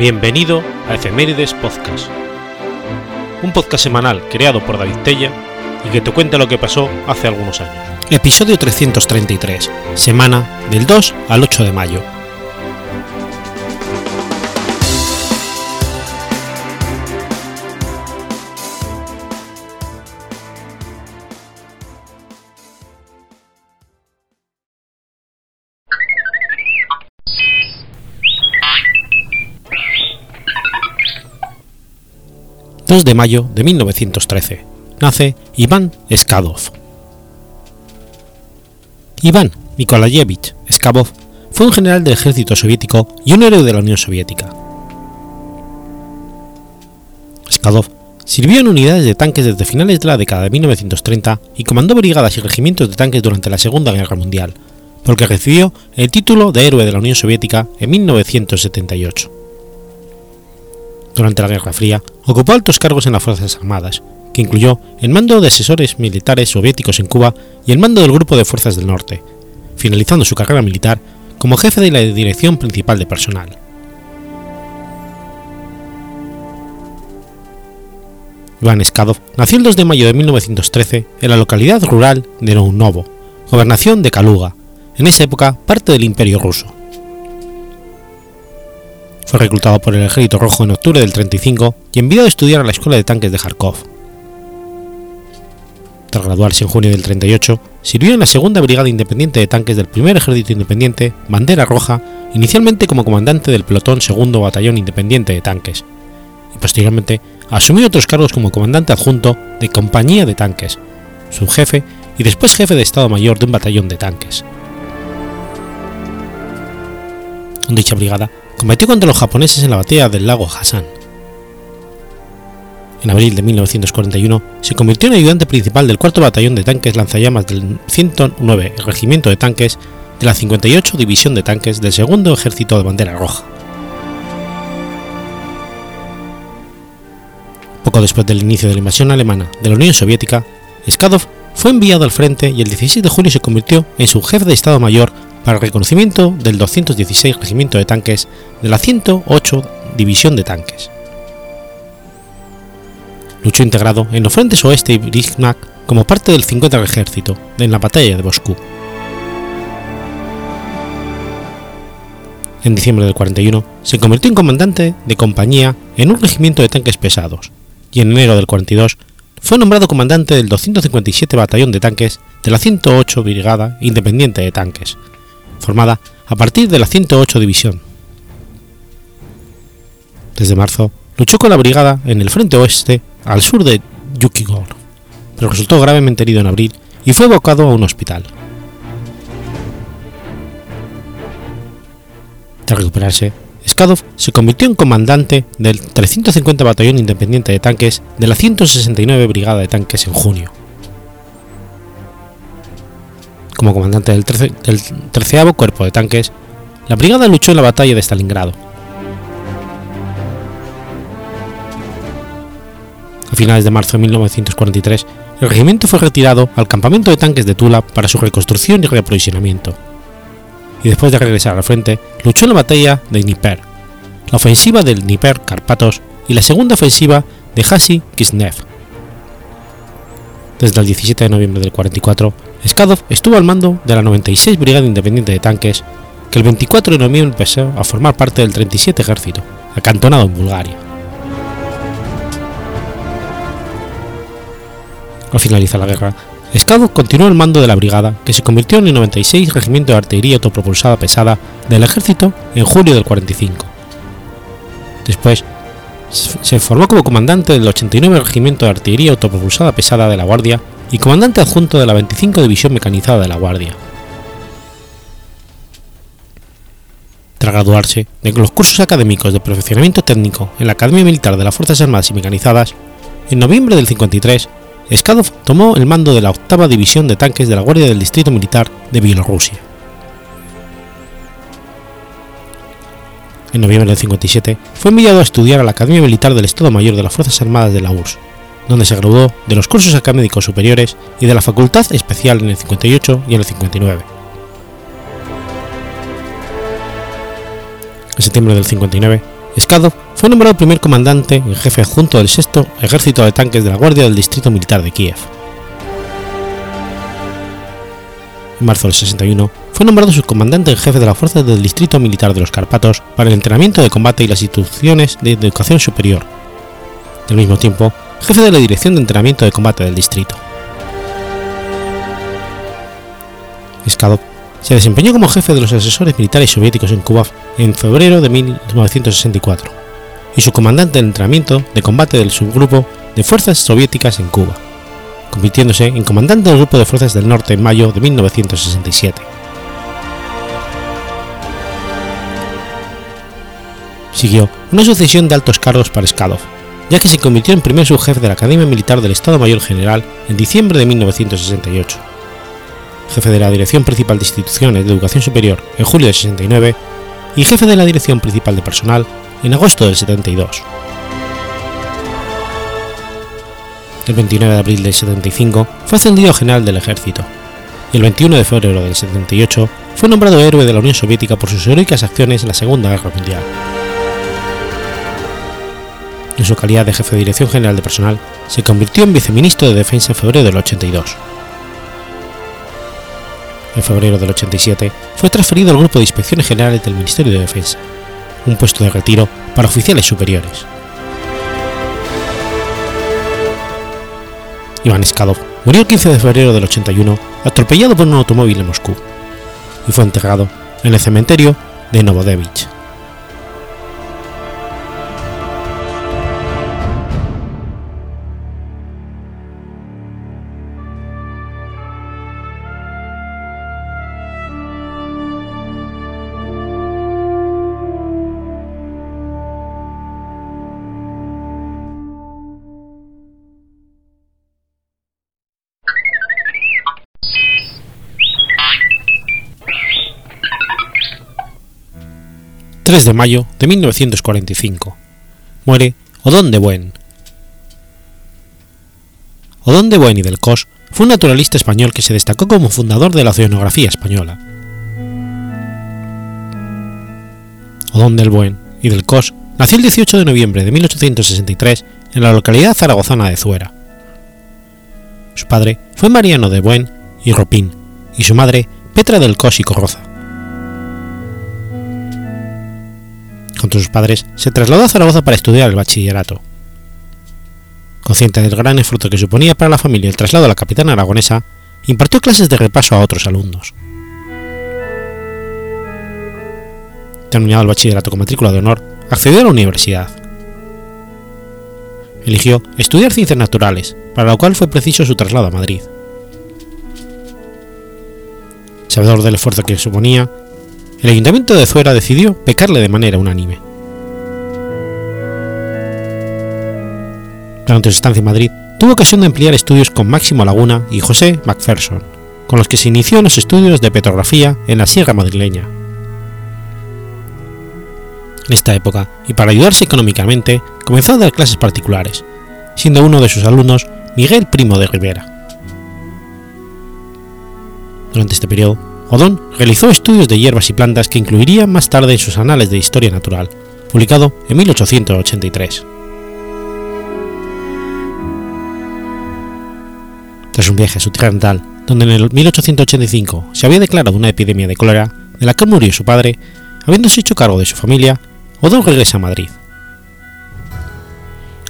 Bienvenido a Efemérides Podcast, un podcast semanal creado por David Tella y que te cuenta lo que pasó hace algunos años. Episodio 333, semana del 2 al 8 de mayo. 2 de mayo de 1913. Nace Iván Skadov. Iván Nikolayevich Skadov fue un general del ejército soviético y un héroe de la Unión Soviética. Skadov sirvió en unidades de tanques desde finales de la década de 1930 y comandó brigadas y regimientos de tanques durante la Segunda Guerra Mundial, por lo que recibió el título de héroe de la Unión Soviética en 1978 durante la Guerra Fría, ocupó altos cargos en las Fuerzas Armadas, que incluyó el mando de asesores militares soviéticos en Cuba y el mando del Grupo de Fuerzas del Norte, finalizando su carrera militar como jefe de la Dirección Principal de Personal. Iván Skadov nació el 2 de mayo de 1913 en la localidad rural de Nounovo, gobernación de Kaluga, en esa época parte del Imperio ruso. Fue reclutado por el Ejército Rojo en octubre del 35 y enviado a estudiar a la Escuela de Tanques de Kharkov. Tras graduarse en junio del 38, sirvió en la Segunda Brigada Independiente de Tanques del Primer Ejército Independiente, Bandera Roja, inicialmente como comandante del Pelotón Segundo Batallón Independiente de Tanques, y posteriormente asumió otros cargos como comandante adjunto de Compañía de Tanques, subjefe y después jefe de Estado Mayor de un batallón de tanques. Dicha brigada combatió contra los japoneses en la batalla del lago Hassan. En abril de 1941 se convirtió en ayudante principal del cuarto batallón de tanques lanzallamas del 109 Regimiento de Tanques de la 58 División de Tanques del Segundo Ejército de Bandera Roja. Poco después del inicio de la invasión alemana de la Unión Soviética, Skadov fue enviado al frente y el 16 de julio se convirtió en su jefe de Estado Mayor para el reconocimiento del 216 Regimiento de Tanques de la 108 División de Tanques. Luchó integrado en los frentes oeste y Bismarck como parte del 50 Ejército en la batalla de Moscú. En diciembre del 41 se convirtió en comandante de compañía en un regimiento de tanques pesados y en enero del 42 fue nombrado comandante del 257 Batallón de Tanques de la 108 Brigada Independiente de Tanques, formada a partir de la 108 División. Desde marzo luchó con la brigada en el frente oeste al sur de Yukigor, pero resultó gravemente herido en abril y fue evocado a un hospital. Tras recuperarse, Skadov se convirtió en comandante del 350 Batallón Independiente de Tanques de la 169 Brigada de Tanques en junio como comandante del, 13, del Cuerpo de Tanques, la brigada luchó en la batalla de Stalingrado. A finales de marzo de 1943, el regimiento fue retirado al campamento de tanques de Tula para su reconstrucción y reaprovisionamiento. Y después de regresar al frente, luchó en la batalla de Dnieper, la ofensiva del Dnieper Carpatos y la segunda ofensiva de Hasi Kisnev. Desde el 17 de noviembre del 44, Skadov estuvo al mando de la 96 Brigada Independiente de Tanques, que el 24 de noviembre empezó a formar parte del 37 Ejército, acantonado en Bulgaria. Al finalizar la guerra, Skadov continuó al mando de la brigada, que se convirtió en el 96 Regimiento de Artillería Autopropulsada Pesada del Ejército en julio del 45. Después, se formó como comandante del 89 Regimiento de Artillería Autopropulsada Pesada de la Guardia y comandante adjunto de la 25 División Mecanizada de la Guardia. Tras graduarse de los cursos académicos de perfeccionamiento técnico en la Academia Militar de las Fuerzas Armadas y Mecanizadas, en noviembre del 53, Skadov tomó el mando de la octava División de Tanques de la Guardia del Distrito Militar de Bielorrusia. En noviembre del 57 fue enviado a estudiar a la Academia Militar del Estado Mayor de las Fuerzas Armadas de la URSS, donde se graduó de los cursos académicos superiores y de la Facultad Especial en el 58 y en el 59. En septiembre del 59 Skadov fue nombrado primer comandante en jefe adjunto del sexto Ejército de Tanques de la Guardia del Distrito Militar de Kiev. En marzo del 61 fue nombrado subcomandante en jefe de las fuerzas del Distrito Militar de los Carpatos para el entrenamiento de combate y las instituciones de educación superior. Al mismo tiempo, jefe de la Dirección de Entrenamiento de Combate del Distrito. Skadov se desempeñó como jefe de los asesores militares soviéticos en Cuba en febrero de 1964 y su comandante de entrenamiento de combate del subgrupo de fuerzas soviéticas en Cuba, convirtiéndose en comandante del grupo de fuerzas del norte en mayo de 1967. Siguió una sucesión de altos cargos para Skadov, ya que se convirtió en primer subjefe de la Academia Militar del Estado Mayor General en diciembre de 1968 jefe de la Dirección Principal de Instituciones de Educación Superior en julio del 69 y jefe de la Dirección Principal de Personal en agosto del 72. El 29 de abril del 75 fue ascendido a general del ejército y el 21 de febrero del 78 fue nombrado héroe de la Unión Soviética por sus heroicas acciones en la Segunda Guerra Mundial. En su calidad de jefe de Dirección General de Personal, se convirtió en viceministro de Defensa en febrero del 82 febrero del 87, fue transferido al Grupo de Inspecciones Generales del Ministerio de Defensa, un puesto de retiro para oficiales superiores. Iván Skadov murió el 15 de febrero del 81 atropellado por un automóvil en Moscú y fue enterrado en el cementerio de Novodevich. 3 de mayo de 1945. Muere Odón de Buen. Odón de Buen y del Cos fue un naturalista español que se destacó como fundador de la oceanografía española. Odón del Buen y del Cos nació el 18 de noviembre de 1863 en la localidad zaragozana de Zuera. Su padre fue Mariano de Buen y Ropín y su madre Petra del Cos y Corroza. Junto a sus padres, se trasladó a Zaragoza para estudiar el bachillerato. Consciente del gran esfuerzo que suponía para la familia el traslado a la capital aragonesa, impartió clases de repaso a otros alumnos. Terminado el bachillerato con matrícula de honor, accedió a la universidad. Eligió estudiar ciencias naturales, para lo cual fue preciso su traslado a Madrid. Sabedor del esfuerzo que suponía, el ayuntamiento de Zuera decidió pecarle de manera unánime. Durante su estancia en Madrid, tuvo ocasión de ampliar estudios con Máximo Laguna y José Macpherson, con los que se inició en los estudios de petrografía en la Sierra Madrileña. En esta época, y para ayudarse económicamente, comenzó a dar clases particulares, siendo uno de sus alumnos Miguel Primo de Rivera. Durante este periodo, Odón realizó estudios de hierbas y plantas que incluiría más tarde en sus Anales de Historia Natural, publicado en 1883. Tras un viaje a su tierra natal, donde en el 1885 se había declarado una epidemia de cólera, de la que murió su padre, habiéndose hecho cargo de su familia, Odón regresa a Madrid.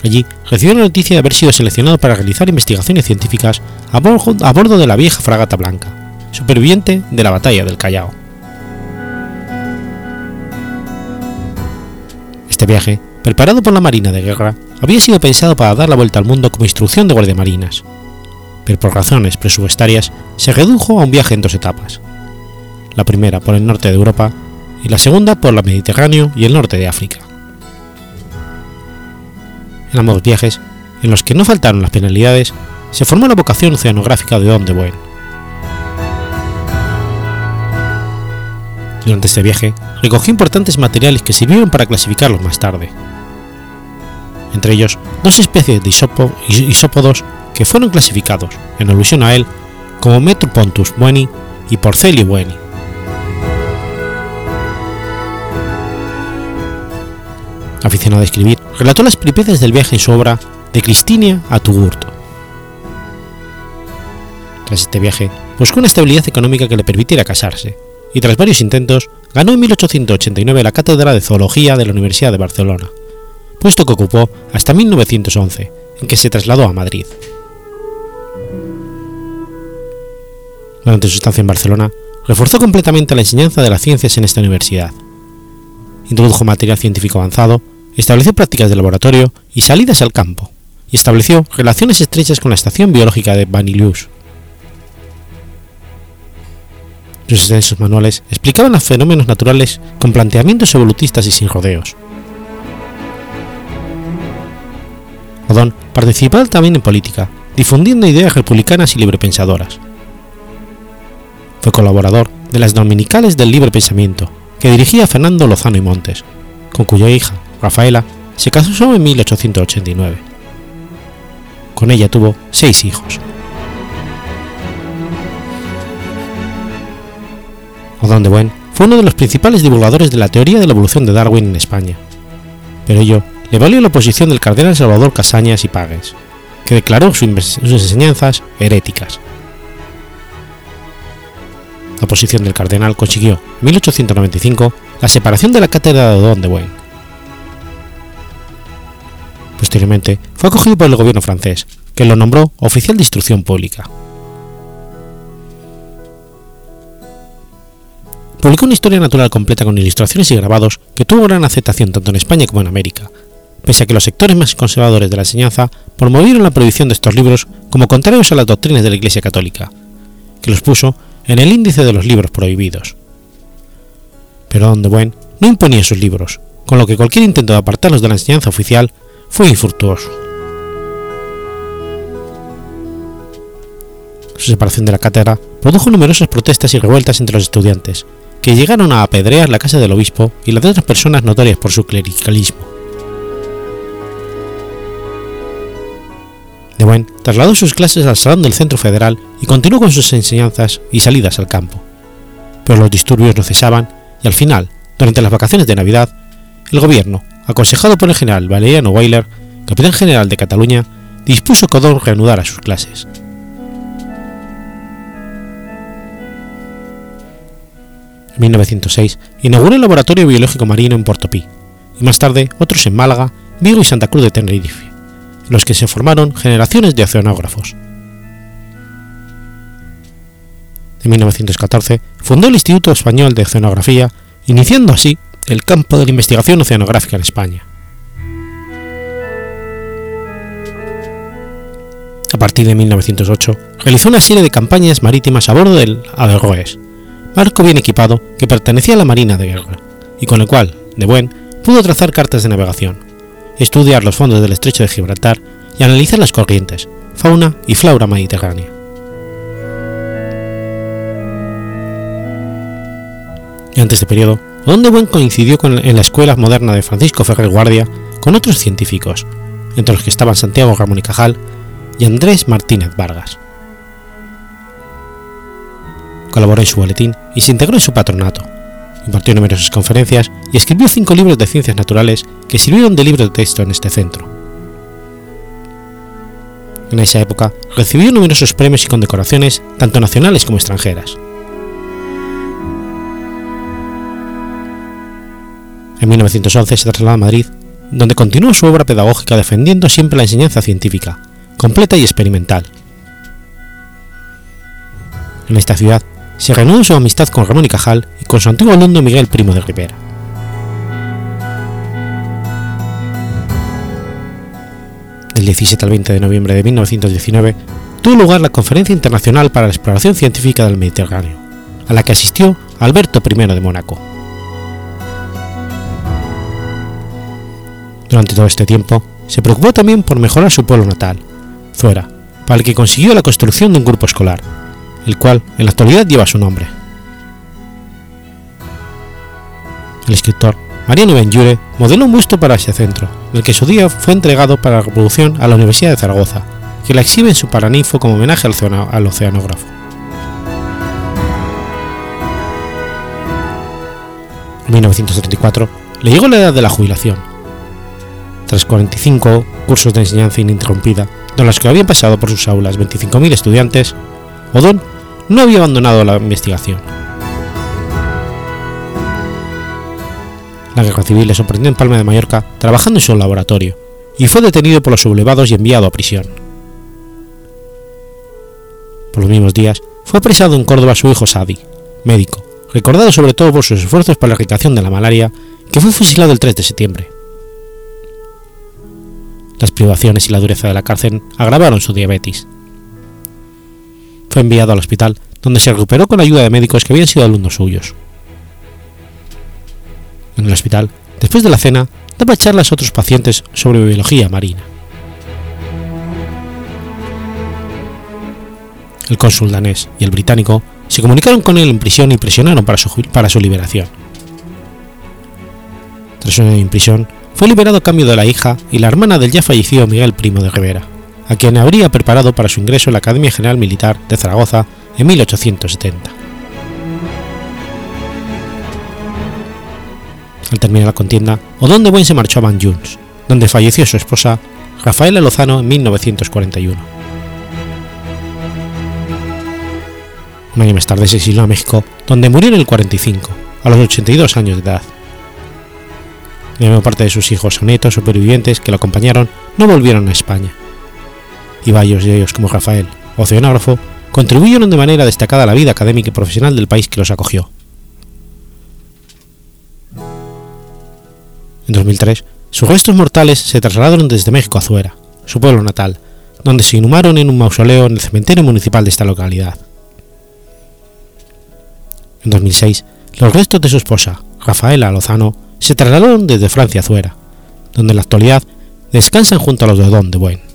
Allí recibió la noticia de haber sido seleccionado para realizar investigaciones científicas a bordo de la vieja fragata blanca, superviviente de la batalla del Callao. Este viaje, preparado por la Marina de Guerra, había sido pensado para dar la vuelta al mundo como instrucción de guardiamarinas, pero por razones presupuestarias se redujo a un viaje en dos etapas, la primera por el norte de Europa y la segunda por el Mediterráneo y el norte de África. En ambos viajes, en los que no faltaron las penalidades, se formó la vocación oceanográfica de Don de Durante este viaje, recogió importantes materiales que sirvieron para clasificarlos más tarde. Entre ellos, dos especies de isópodos que fueron clasificados, en alusión a él, como Metropontus bueni y Porcelio bueni. Aficionado a escribir, relató las peripecias del viaje en su obra De Cristinia a Tugurt. Tras este viaje, buscó una estabilidad económica que le permitiera casarse, y tras varios intentos, ganó en 1889 la cátedra de Zoología de la Universidad de Barcelona, puesto que ocupó hasta 1911, en que se trasladó a Madrid. Durante su estancia en Barcelona, reforzó completamente la enseñanza de las ciencias en esta universidad. Introdujo material científico avanzado, estableció prácticas de laboratorio y salidas al campo, y estableció relaciones estrechas con la estación biológica de Vanilius. Sus extensos manuales explicaban los fenómenos naturales con planteamientos evolutistas y sin rodeos. Odón participaba también en política, difundiendo ideas republicanas y librepensadoras. Fue colaborador de las Dominicales del Libre Pensamiento, que dirigía Fernando Lozano y Montes, con cuya hija, Rafaela, se casó en 1889. Con ella tuvo seis hijos. Odón de Buen fue uno de los principales divulgadores de la teoría de la evolución de Darwin en España, pero ello le valió la oposición del cardenal Salvador Casañas y Pagues, que declaró sus enseñanzas heréticas la oposición del cardenal consiguió, en 1895, la separación de la cátedra de Odón de Buen. Posteriormente, fue acogido por el gobierno francés, que lo nombró oficial de instrucción pública. Publicó una historia natural completa con ilustraciones y grabados que tuvo gran aceptación tanto en España como en América, pese a que los sectores más conservadores de la enseñanza promovieron la prohibición de estos libros como contrarios a las doctrinas de la Iglesia Católica, que los puso en el índice de los libros prohibidos. Pero Don de Buen no imponía sus libros, con lo que cualquier intento de apartarlos de la enseñanza oficial fue infructuoso. Su separación de la cátedra produjo numerosas protestas y revueltas entre los estudiantes, que llegaron a apedrear la casa del obispo y las de otras personas notorias por su clericalismo. De Buen trasladó sus clases al Salón del Centro Federal y continuó con sus enseñanzas y salidas al campo. Pero los disturbios no cesaban y al final, durante las vacaciones de Navidad, el gobierno, aconsejado por el general Valeriano Weiler, capitán general de Cataluña, dispuso que Odón reanudara sus clases. En 1906 inauguró el Laboratorio Biológico Marino en Portopí, y más tarde otros en Málaga, Vigo y Santa Cruz de Tenerife los que se formaron generaciones de oceanógrafos. En 1914 fundó el Instituto Español de Oceanografía, iniciando así el campo de la investigación oceanográfica en España. A partir de 1908, realizó una serie de campañas marítimas a bordo del Averroes, barco bien equipado que pertenecía a la Marina de Guerra, y con el cual, de buen, pudo trazar cartas de navegación estudiar los fondos del estrecho de Gibraltar y analizar las corrientes, fauna y flora mediterránea. Durante este periodo, Odón de Buen coincidió en la escuela moderna de Francisco Ferrer Guardia con otros científicos, entre los que estaban Santiago Ramón y Cajal y Andrés Martínez Vargas. Colaboró en su boletín y se integró en su patronato, impartió numerosas conferencias y escribió cinco libros de ciencias naturales que sirvieron de libro de texto en este centro. En esa época recibió numerosos premios y condecoraciones, tanto nacionales como extranjeras. En 1911 se trasladó a Madrid, donde continuó su obra pedagógica defendiendo siempre la enseñanza científica, completa y experimental. En esta ciudad se reanudó su amistad con Ramón y Cajal y con su antiguo alumno Miguel Primo de Rivera. Del 17 al 20 de noviembre de 1919 tuvo lugar la Conferencia Internacional para la Exploración Científica del Mediterráneo, a la que asistió Alberto I de Mónaco. Durante todo este tiempo, se preocupó también por mejorar su pueblo natal, Zuera, para el que consiguió la construcción de un grupo escolar, el cual en la actualidad lleva su nombre. El escritor Mariano Benjure modeló un busto para ese centro, el que su día fue entregado para la reproducción a la Universidad de Zaragoza, que la exhibe en su paraninfo como homenaje al, oceanógrafo. En 1934 le llegó la edad de la jubilación, Tras 45 cursos de enseñanza ininterrumpida, de los que habían pasado por sus aulas 25.000 estudiantes, Odón no había abandonado la investigación. La guerra civil le sorprendió en Palma de Mallorca trabajando en su laboratorio y fue detenido por los sublevados y enviado a prisión. Por los mismos días, fue apresado en Córdoba su hijo Sadi, médico, recordado sobre todo por sus esfuerzos para la erradicación de la malaria, que fue fusilado el 3 de septiembre. Las privaciones y la dureza de la cárcel agravaron su diabetes. Fue enviado al hospital, donde se recuperó con ayuda de médicos que habían sido alumnos suyos. En el hospital, después de la cena, daba charlas a otros pacientes sobre biología marina. El cónsul danés y el británico se comunicaron con él en prisión y presionaron para su, para su liberación. Tras su en prisión, fue liberado a cambio de la hija y la hermana del ya fallecido Miguel Primo de Rivera, a quien habría preparado para su ingreso en la Academia General Militar de Zaragoza en 1870. Al terminar la contienda, Odón de Buen se marchó a Banjuns, donde falleció su esposa, Rafaela Lozano, en 1941. Un año más tarde se exilió a México, donde murió en el 45, a los 82 años de edad. La mayor parte de sus hijos o nietos supervivientes que lo acompañaron no volvieron a España. Y varios de ellos, como Rafael, oceanógrafo, contribuyeron de manera destacada a la vida académica y profesional del país que los acogió. En 2003, sus restos mortales se trasladaron desde México a Zuera, su pueblo natal, donde se inhumaron en un mausoleo en el cementerio municipal de esta localidad. En 2006, los restos de su esposa, Rafaela Lozano, se trasladaron desde Francia a Zuera, donde en la actualidad descansan junto a los de Odón de Buen.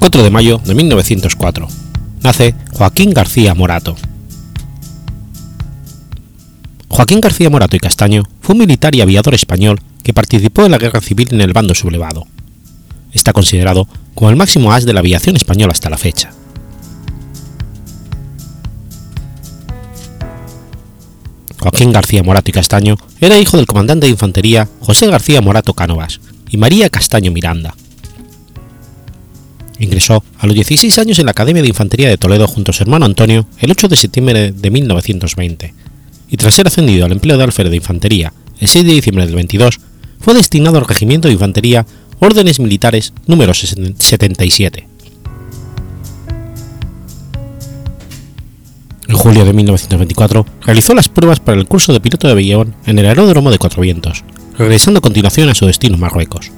4 de mayo de 1904. Nace Joaquín García Morato. Joaquín García Morato y Castaño fue un militar y aviador español que participó en la guerra civil en el bando sublevado. Está considerado como el máximo as de la aviación española hasta la fecha. Joaquín García Morato y Castaño era hijo del comandante de infantería José García Morato Cánovas y María Castaño Miranda, Ingresó a los 16 años en la Academia de Infantería de Toledo junto a su hermano Antonio el 8 de septiembre de 1920, y tras ser ascendido al empleo de alférez de infantería el 6 de diciembre del 22, fue destinado al Regimiento de Infantería Órdenes Militares número 77. En julio de 1924 realizó las pruebas para el curso de piloto de avión en el aeródromo de Cuatro Vientos, regresando a continuación a su destino Marruecos.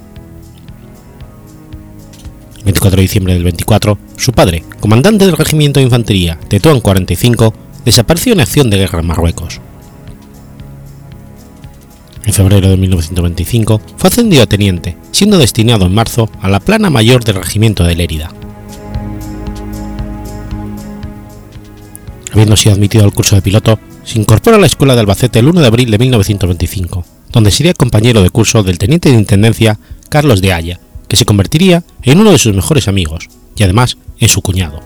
24 de diciembre del 24, su padre, comandante del Regimiento de Infantería Tetuán 45, desapareció en acción de guerra en Marruecos. En febrero de 1925 fue ascendido a teniente, siendo destinado en marzo a la plana mayor del Regimiento de Lérida. Habiendo sido admitido al curso de piloto, se incorpora a la Escuela de Albacete el 1 de abril de 1925, donde sería compañero de curso del teniente de intendencia Carlos de Haya, que se convertiría en uno de sus mejores amigos y además en su cuñado.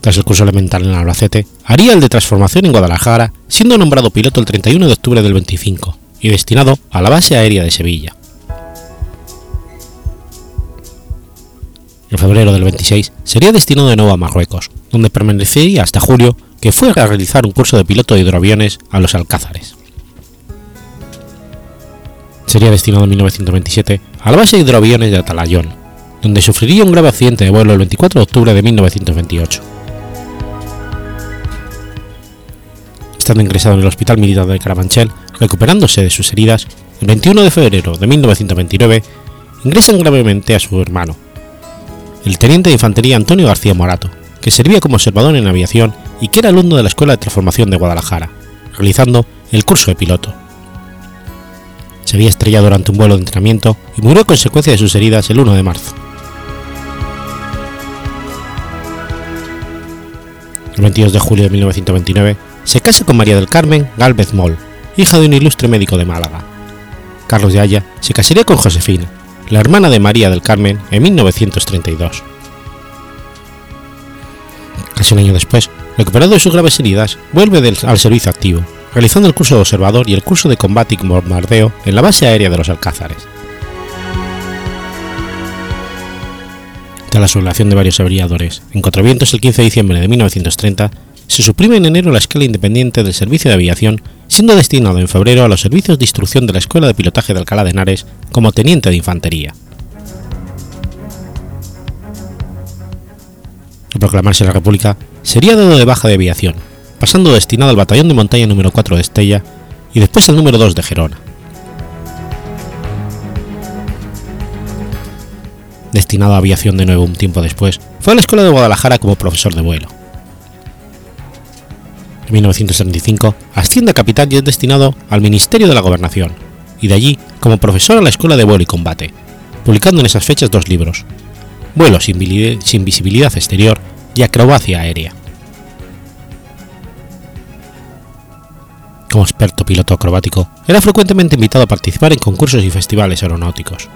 Tras el curso elemental en Albacete, haría el de transformación en Guadalajara, siendo nombrado piloto el 31 de octubre del 25 y destinado a la base aérea de Sevilla. En febrero del 26 sería destinado de nuevo a Marruecos, donde permanecería hasta julio, que fue a realizar un curso de piloto de hidroaviones a los Alcázares sería destinado en 1927 a la base de hidroaviones de Atalayón, donde sufriría un grave accidente de vuelo el 24 de octubre de 1928. Estando ingresado en el Hospital Militar de Carabanchel, recuperándose de sus heridas, el 21 de febrero de 1929 ingresan gravemente a su hermano, el teniente de infantería Antonio García Morato, que servía como observador en aviación y que era alumno de la Escuela de Transformación de Guadalajara, realizando el curso de piloto. Se había estrellado durante un vuelo de entrenamiento y murió a consecuencia de sus heridas el 1 de marzo. El 22 de julio de 1929 se casa con María del Carmen Gálvez Moll, hija de un ilustre médico de Málaga. Carlos de Haya se casaría con Josefina, la hermana de María del Carmen, en 1932. Casi un año después, recuperado de sus graves heridas, vuelve al servicio activo, realizando el curso de observador y el curso de combate y bombardeo en la base aérea de los Alcázares. Tras la sublevación de varios aviadores en Contravientos el 15 de diciembre de 1930, se suprime en enero la escala independiente del servicio de aviación, siendo destinado en febrero a los servicios de instrucción de la Escuela de Pilotaje de Alcalá de Henares como teniente de infantería. Proclamarse la República, sería dado de baja de aviación, pasando destinado al batallón de montaña número 4 de Estella y después al número 2 de Gerona. Destinado a aviación de nuevo un tiempo después, fue a la Escuela de Guadalajara como profesor de vuelo. En 1975 asciende a capitán y es destinado al Ministerio de la Gobernación, y de allí como profesor a la Escuela de Vuelo y Combate, publicando en esas fechas dos libros, Vuelo sin visibilidad exterior y Acrobacia aérea. Como experto piloto acrobático, era frecuentemente invitado a participar en concursos y festivales aeronáuticos.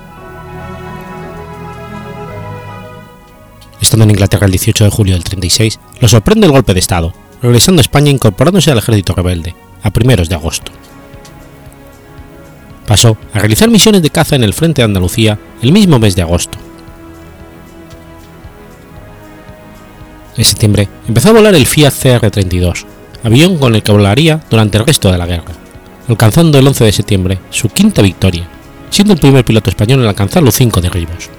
Estando en Inglaterra el 18 de julio del 36, lo sorprende el golpe de Estado, regresando a España e incorporándose al ejército rebelde, a primeros de agosto. Pasó a realizar misiones de caza en el frente de Andalucía el mismo mes de agosto. En septiembre empezó a volar el Fiat CR-32, avión con el que volaría durante el resto de la guerra, alcanzando el 11 de septiembre su quinta victoria, siendo el primer piloto español en alcanzar los cinco derribos.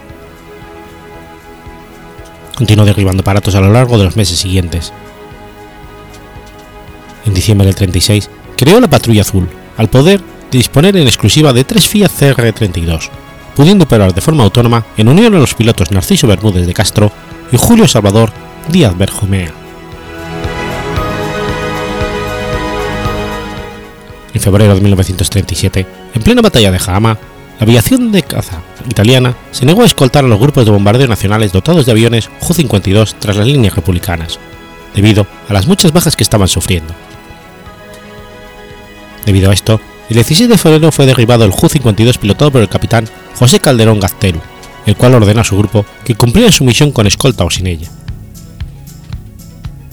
Continuó derribando aparatos a lo largo de los meses siguientes. En diciembre del 36 creó la Patrulla Azul, al poder disponer en exclusiva de tres Fiat CR-32, pudiendo operar de forma autónoma en unión a los pilotos Narciso Bermúdez de Castro y Julio Salvador Díaz Berjomea. En febrero de 1937, en plena batalla de Jahama, la aviación de caza italiana se negó a escoltar a los grupos de bombardeo nacionales dotados de aviones Ju-52 tras las líneas republicanas, debido a las muchas bajas que estaban sufriendo. Debido a esto, el 16 de febrero fue derribado el Ju-52 pilotado por el capitán José Calderón Gazteru, el cual ordenó a su grupo que cumpliera su misión con escolta o sin ella.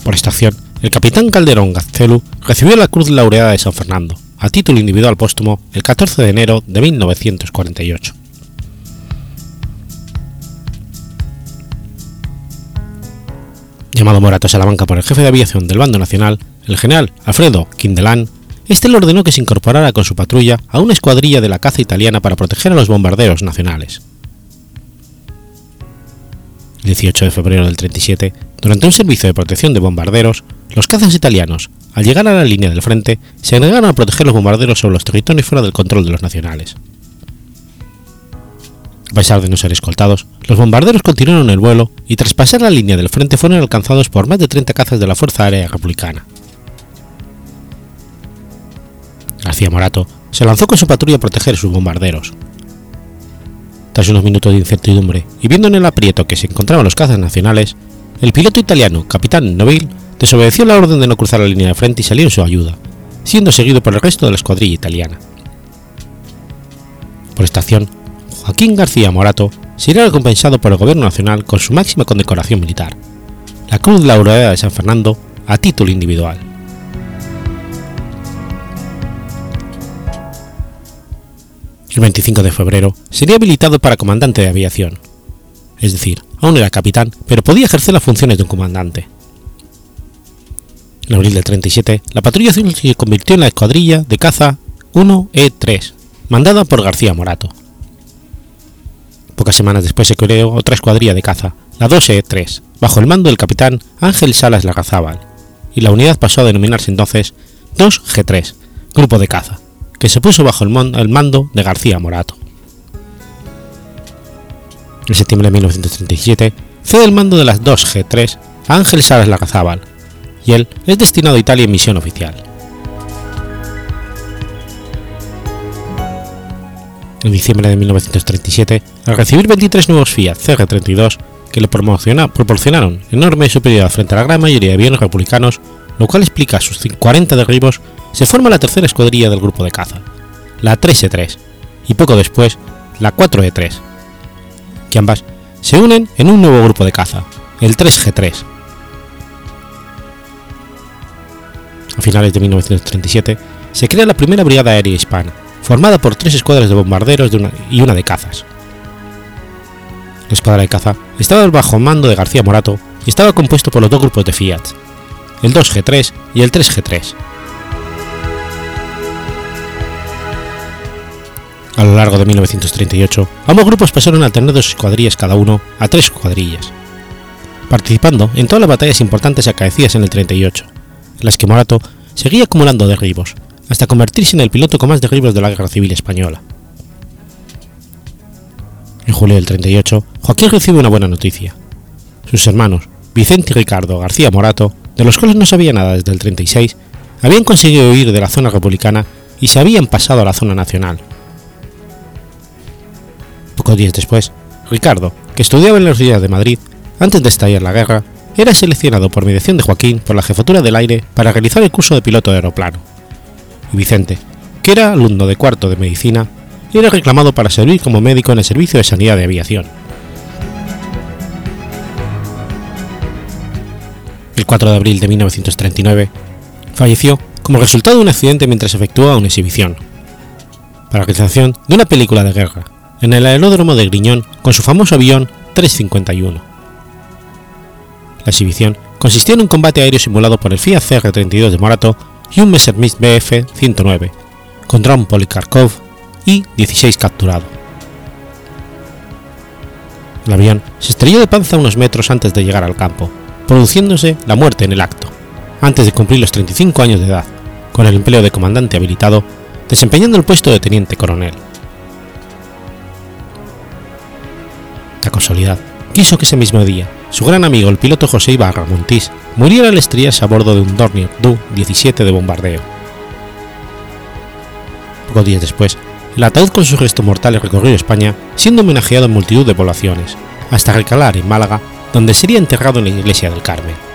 Por esta acción, el capitán Calderón Gaztelu recibió la Cruz Laureada de San Fernando, a título individual póstumo, el 14 de enero de 1948. Llamado Morato a Salamanca por el jefe de aviación del bando nacional, el general Alfredo Quindelán, este le ordenó que se incorporara con su patrulla a una escuadrilla de la caza italiana para proteger a los bombarderos nacionales. El 18 de febrero del 37, durante un servicio de protección de bombarderos, los cazas italianos, al llegar a la línea del frente, se negaron a proteger los bombarderos sobre los territorios fuera del control de los nacionales. A pesar de no ser escoltados, los bombarderos continuaron el vuelo y tras pasar la línea del frente fueron alcanzados por más de 30 cazas de la Fuerza Aérea Republicana. García Morato se lanzó con su patrulla a proteger sus bombarderos. Tras unos minutos de incertidumbre y viendo en el aprieto que se encontraban los cazas nacionales, el piloto italiano, capitán Noville, desobedeció la orden de no cruzar la línea de frente y salió en su ayuda, siendo seguido por el resto de la escuadrilla italiana. Por esta acción, Joaquín García Morato sería recompensado por el Gobierno Nacional con su máxima condecoración militar, la Cruz Laureada de San Fernando, a título individual. El 25 de febrero sería habilitado para comandante de aviación, es decir, aún era capitán, pero podía ejercer las funciones de un comandante. En abril del 37, la patrulla azul se convirtió en la escuadrilla de caza 1E3, mandada por García Morato. Pocas semanas después se creó otra escuadrilla de caza, la 2E3, bajo el mando del capitán Ángel Salas Larrazábal, y la unidad pasó a denominarse entonces 2G3, Grupo de Caza, que se puso bajo el mando de García Morato. En septiembre de 1937 cede el mando de las 2G3 a Ángel Salas Lagazábal, y él es destinado a Italia en misión oficial. En diciembre de 1937, al recibir 23 nuevos Fiat CR-32 que le proporcionaron enorme superioridad frente a la gran mayoría de aviones republicanos, lo cual explica sus 40 derribos, se forma la tercera escuadrilla del grupo de caza, la 3E3, y poco después la 4E3, que ambas se unen en un nuevo grupo de caza, el 3G3. Finales de 1937 se crea la primera Brigada Aérea Hispana, formada por tres escuadras de bombarderos y una de cazas. La escuadra de caza estaba bajo mando de García Morato y estaba compuesto por los dos grupos de Fiat, el 2G3 y el 3G3. A lo largo de 1938, ambos grupos pasaron a tener dos escuadrillas cada uno a tres escuadrillas, participando en todas las batallas importantes acaecidas en el 38, en las que Morato seguía acumulando derribos, hasta convertirse en el piloto con más derribos de la Guerra Civil Española. En julio del 38, Joaquín recibe una buena noticia. Sus hermanos, Vicente y Ricardo García Morato, de los cuales no sabía nada desde el 36, habían conseguido huir de la zona republicana y se habían pasado a la zona nacional. Pocos días después, Ricardo, que estudiaba en la Universidad de Madrid, antes de estallar la guerra, era seleccionado por mediación de Joaquín por la jefatura del aire para realizar el curso de piloto de aeroplano. Y Vicente, que era alumno de cuarto de medicina, era reclamado para servir como médico en el Servicio de Sanidad de Aviación. El 4 de abril de 1939, falleció como resultado de un accidente mientras efectuaba una exhibición, para la realización de una película de guerra, en el aeródromo de Griñón con su famoso avión 351. La exhibición consistió en un combate aéreo simulado por el Fiat CR-32 de Morato y un Messerschmitt Bf-109, contra un Polikarkov y 16 capturado. El avión se estrelló de panza unos metros antes de llegar al campo, produciéndose la muerte en el acto, antes de cumplir los 35 años de edad, con el empleo de comandante habilitado, desempeñando el puesto de teniente coronel. La casualidad quiso que ese mismo día su gran amigo el piloto José Ibarra Montís muriera al estrellarse a bordo de un Dornier Du-17 de bombardeo. Pocos días después, el ataúd con su gesto mortal recorrió España, siendo homenajeado en multitud de poblaciones, hasta recalar en Málaga, donde sería enterrado en la iglesia del Carmen.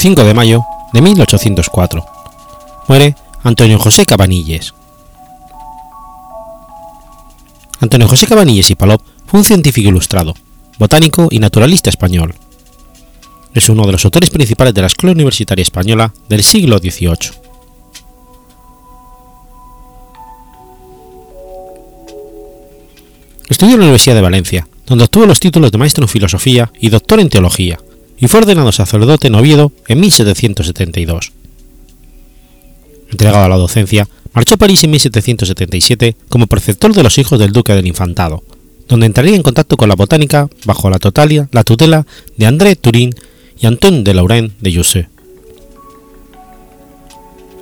5 de mayo de 1804. Muere Antonio José Cabanilles. Antonio José Cabanilles y Palop fue un científico ilustrado, botánico y naturalista español. Es uno de los autores principales de la Escuela Universitaria Española del siglo XVIII. Estudió en la Universidad de Valencia, donde obtuvo los títulos de maestro en filosofía y doctor en teología, y fue ordenado sacerdote en Oviedo en 1772. Entregado a la docencia, marchó a París en 1777 como preceptor de los hijos del duque del Infantado, donde entraría en contacto con la botánica bajo la, totalia, la tutela de André Turín y Antoine de Laurent de Jussieu.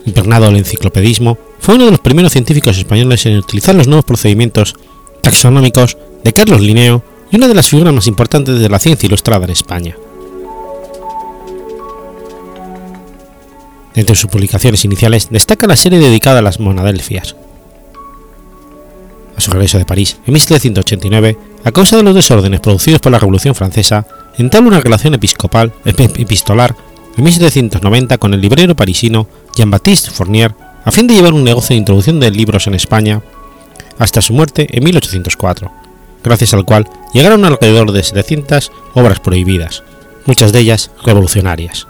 Impregnado al enciclopedismo, fue uno de los primeros científicos españoles en utilizar los nuevos procedimientos taxonómicos de Carlos Linneo y una de las figuras más importantes de la ciencia ilustrada en España. Entre sus publicaciones iniciales destaca la serie dedicada a las monadelfias. A su regreso de París, en 1789, a causa de los desórdenes producidos por la Revolución Francesa, entabla una relación episcopal, epistolar en 1790 con el librero parisino Jean-Baptiste Fournier a fin de llevar un negocio de introducción de libros en España hasta su muerte en 1804, gracias al cual llegaron alrededor de 700 obras prohibidas, muchas de ellas revolucionarias.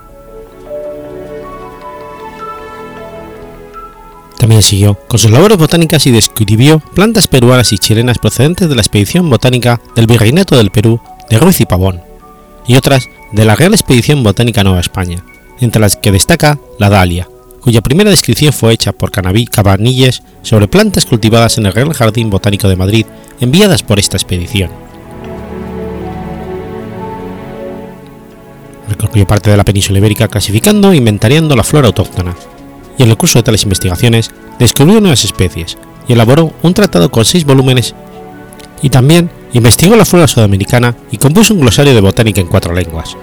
También siguió con sus labores botánicas y describió plantas peruanas y chilenas procedentes de la expedición botánica del Virreinato del Perú de Ruiz y Pavón, y otras de la Real Expedición Botánica Nueva España, entre las que destaca la Dalia, cuya primera descripción fue hecha por Cabanilles sobre plantas cultivadas en el Real Jardín Botánico de Madrid enviadas por esta expedición. Recorrió parte de la península ibérica clasificando e inventariando la flora autóctona, y en el curso de tales investigaciones descubrió nuevas especies y elaboró un tratado con seis volúmenes y también investigó la flora sudamericana y compuso un glosario de botánica en cuatro lenguas.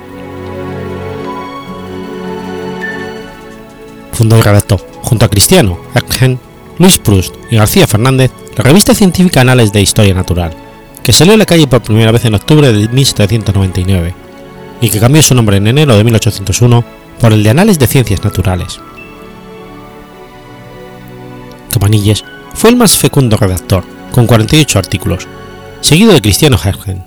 Fundó y redactó, junto a Cristiano, Erkgen, Luis Proust y García Fernández, la revista científica Anales de Historia Natural, que salió a la calle por primera vez en octubre de 1799 y que cambió su nombre en enero de 1801 por el de Anales de Ciencias Naturales. Cabanilles fue el más fecundo redactor, con 48 artículos, seguido de Cristiano Hergen.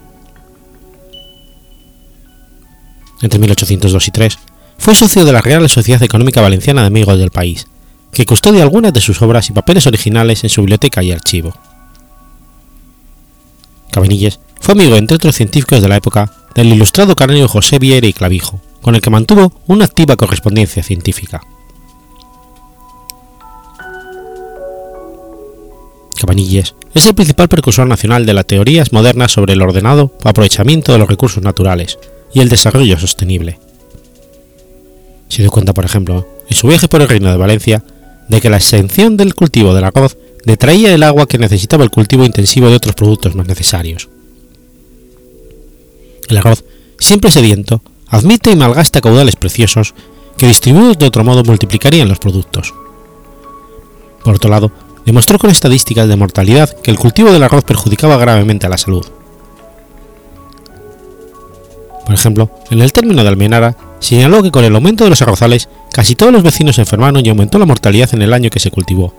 Entre 1802 y 3 fue socio de la Real Sociedad Económica Valenciana de Amigos del País, que custodia algunas de sus obras y papeles originales en su biblioteca y archivo. Cabanilles fue amigo, entre otros científicos de la época, del ilustrado canario José Viera y Clavijo, con el que mantuvo una activa correspondencia científica. Es el principal precursor nacional de las teorías modernas sobre el ordenado aprovechamiento de los recursos naturales y el desarrollo sostenible. Se dio cuenta, por ejemplo, en su viaje por el Reino de Valencia, de que la exención del cultivo del arroz detraía el agua que necesitaba el cultivo intensivo de otros productos más necesarios. El arroz, siempre sediento, admite y malgasta caudales preciosos que distribuidos de otro modo multiplicarían los productos. Por otro lado, demostró con estadísticas de mortalidad que el cultivo del arroz perjudicaba gravemente a la salud. Por ejemplo, en el término de Almenara, señaló que con el aumento de los arrozales casi todos los vecinos se enfermaron y aumentó la mortalidad en el año que se cultivó,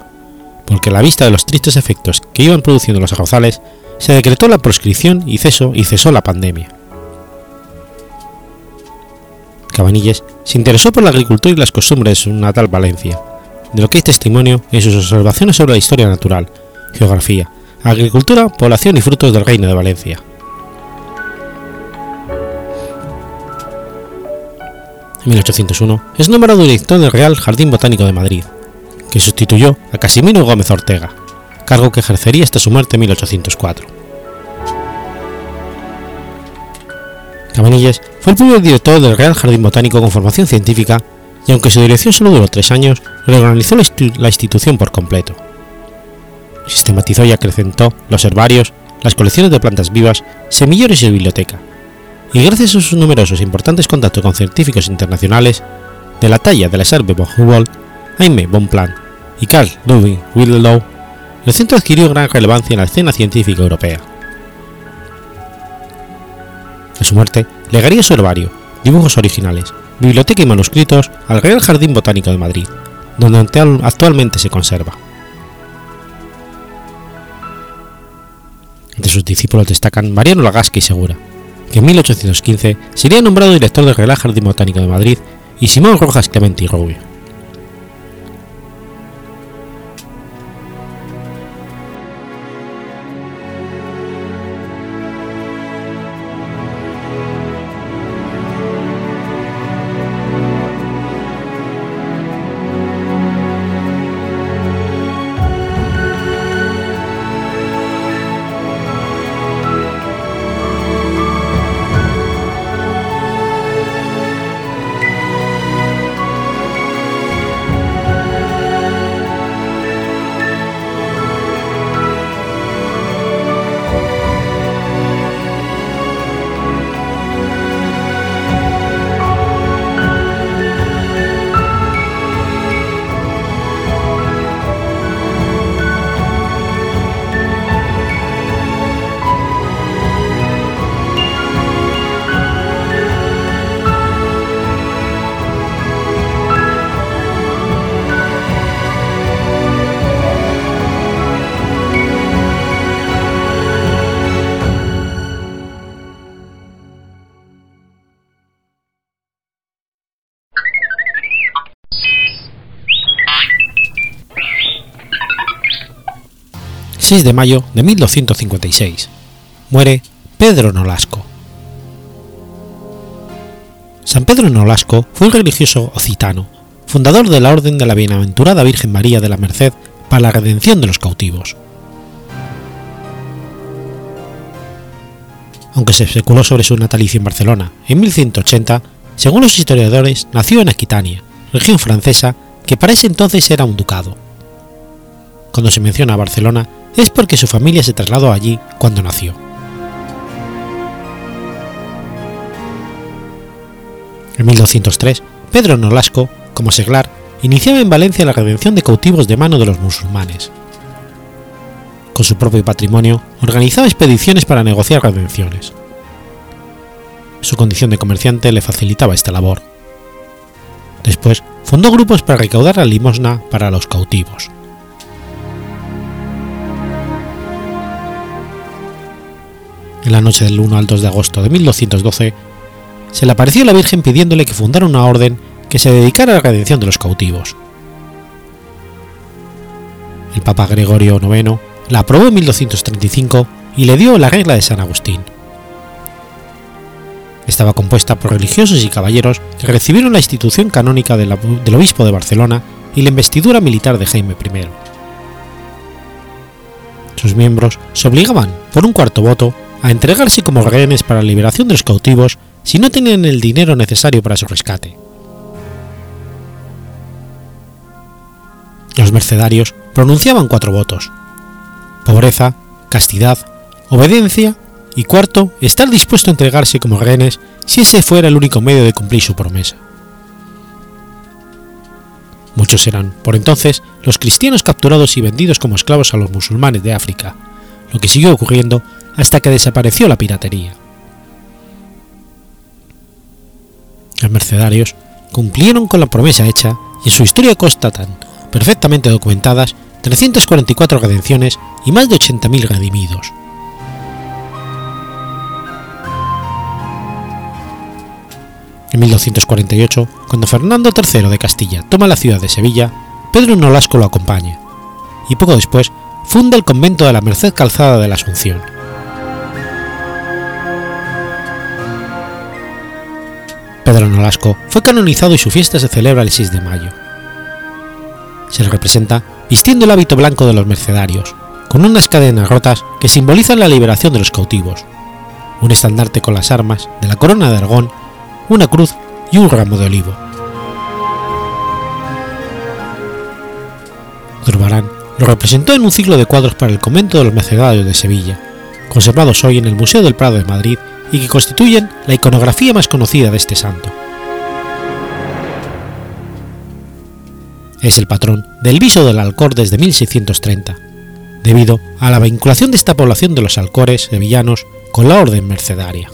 porque a la vista de los tristes efectos que iban produciendo los arrozales, se decretó la proscripción y, cesó, y cesó la pandemia. Cabanilles se interesó por la agricultura y las costumbres de su natal Valencia, de lo que hay testimonio en sus observaciones sobre la historia natural, geografía, agricultura, población y frutos del Reino de Valencia. En 1801 es nombrado director del Real Jardín Botánico de Madrid, que sustituyó a Casimiro Gómez Ortega, cargo que ejercería hasta su muerte en 1804. Cabanilles fue el primer director del Real Jardín Botánico con formación científica y aunque su dirección solo duró tres años, reorganizó la institución por completo. Sistematizó y acrecentó los herbarios, las colecciones de plantas vivas, semilleros y biblioteca, y gracias a sus numerosos e importantes contactos con científicos internacionales, de la talla de la Serbe von Humboldt, Jaime Bonpland y Carl Ludwig Wilhelm, el centro adquirió gran relevancia en la escena científica europea. A su muerte, legaría su herbario, dibujos originales, biblioteca y manuscritos al Real Jardín Botánico de Madrid, donde actualmente se conserva. Entre sus discípulos destacan Mariano Lagasca y Segura, que en 1815 sería nombrado director del Real Jardín Botánico de Madrid, y Simón Rojas Clemente y. 6 de mayo de 1256. Muere Pedro Nolasco. San Pedro Nolasco fue un religioso occitano, fundador de la Orden de la Bienaventurada Virgen María de la Merced para la redención de los cautivos. Aunque se especuló sobre su natalicio en Barcelona en 1180, según los historiadores nació en Aquitania, región francesa que para ese entonces era un ducado. Cuando se menciona a Barcelona es porque su familia se trasladó allí cuando nació. En 1203, Pedro Nolasco, como seglar, iniciaba en Valencia la redención de cautivos de mano de los musulmanes. Con su propio patrimonio, organizaba expediciones para negociar redenciones. Su condición de comerciante le facilitaba esta labor. Después, fundó grupos para recaudar la limosna para los cautivos. En la noche del 1 al 2 de agosto de 1212, se le apareció la Virgen pidiéndole que fundara una orden que se dedicara a la redención de los cautivos. El Papa Gregorio IX la aprobó en 1235 y le dio la regla de San Agustín. Estaba compuesta por religiosos y caballeros que recibieron la institución canónica del obispo de Barcelona y la investidura militar de Jaime I. Sus miembros se obligaban, por un cuarto voto, a entregarse como rehenes para la liberación de los cautivos si no tenían el dinero necesario para su rescate. Los mercenarios pronunciaban cuatro votos. Pobreza, castidad, obediencia y cuarto, estar dispuesto a entregarse como rehenes si ese fuera el único medio de cumplir su promesa. Muchos eran, por entonces, los cristianos capturados y vendidos como esclavos a los musulmanes de África, lo que siguió ocurriendo hasta que desapareció la piratería. Los mercenarios cumplieron con la promesa hecha y en su historia constatan, perfectamente documentadas, 344 redenciones y más de 80.000 redimidos. En 1248, cuando Fernando III de Castilla toma la ciudad de Sevilla, Pedro Nolasco lo acompaña, y poco después funda el convento de la Merced Calzada de la Asunción. Pedro Nolasco fue canonizado y su fiesta se celebra el 6 de mayo. Se le representa vistiendo el hábito blanco de los mercedarios, con unas cadenas rotas que simbolizan la liberación de los cautivos, un estandarte con las armas de la corona de Aragón, una cruz y un ramo de olivo. Zurbarán lo representó en un ciclo de cuadros para el convento de los mercedarios de Sevilla, conservados hoy en el Museo del Prado de Madrid y que constituyen la iconografía más conocida de este santo. Es el patrón del viso del Alcor desde 1630, debido a la vinculación de esta población de los alcores sevillanos con la orden mercedaria.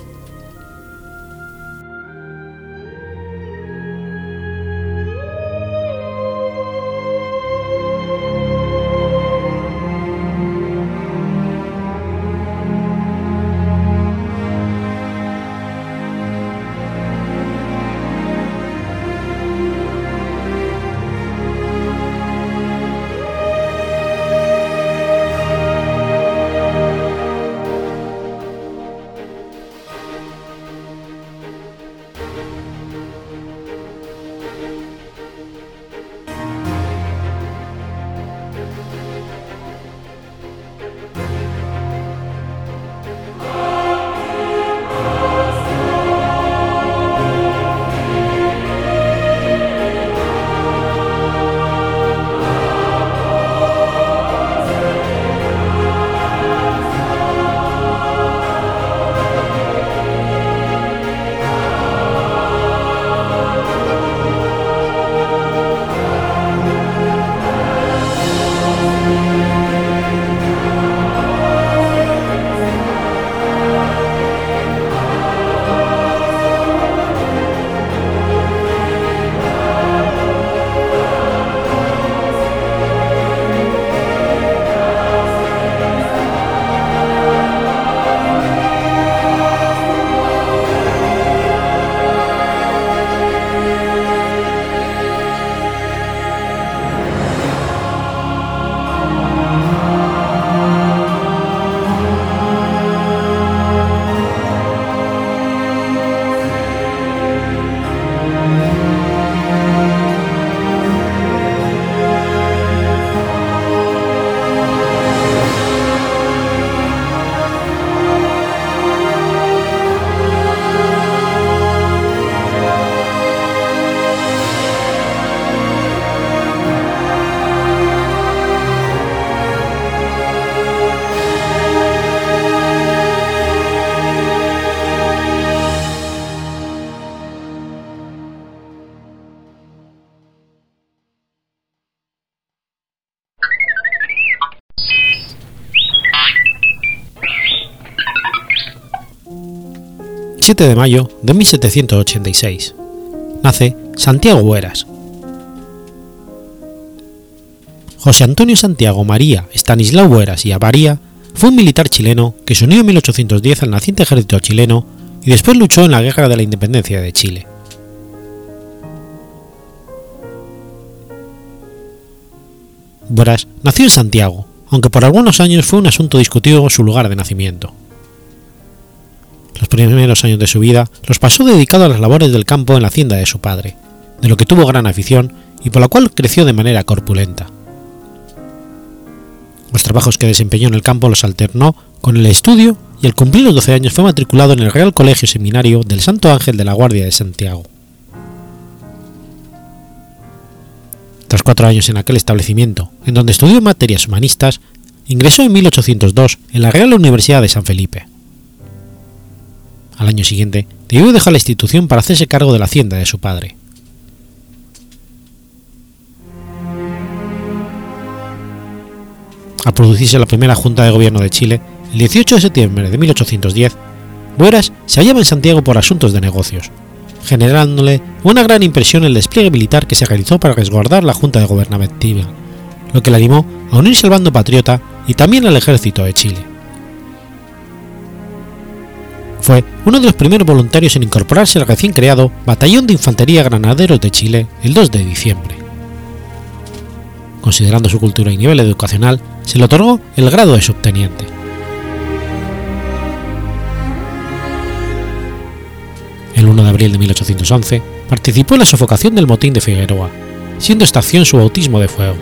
7 de mayo de 1786. Nace Santiago Bueras. José Antonio Santiago María Estanislao Bueras y Avaría fue un militar chileno que se unió en 1810 al naciente ejército chileno y después luchó en la Guerra de la Independencia de Chile. Bueras nació en Santiago, aunque por algunos años fue un asunto discutido su lugar de nacimiento. Los primeros años de su vida los pasó dedicado a las labores del campo en la hacienda de su padre, de lo que tuvo gran afición y por la cual creció de manera corpulenta. Los trabajos que desempeñó en el campo los alternó con el estudio y al cumplir los 12 años fue matriculado en el Real Colegio Seminario del Santo Ángel de la Guardia de Santiago. Tras cuatro años en aquel establecimiento, en donde estudió materias humanistas, ingresó en 1802 en la Real Universidad de San Felipe. Al año siguiente, debió dejar la institución para hacerse cargo de la hacienda de su padre. Al producirse la primera Junta de Gobierno de Chile, el 18 de septiembre de 1810, Bueras se hallaba en Santiago por asuntos de negocios, generándole una gran impresión el despliegue militar que se realizó para resguardar la Junta de Gobernativa, lo que le animó a unirse al bando patriota y también al ejército de Chile. Fue uno de los primeros voluntarios en incorporarse al recién creado Batallón de Infantería Granaderos de Chile el 2 de diciembre. Considerando su cultura y nivel educacional, se le otorgó el grado de subteniente. El 1 de abril de 1811 participó en la sofocación del motín de Figueroa, siendo esta acción su bautismo de fuego.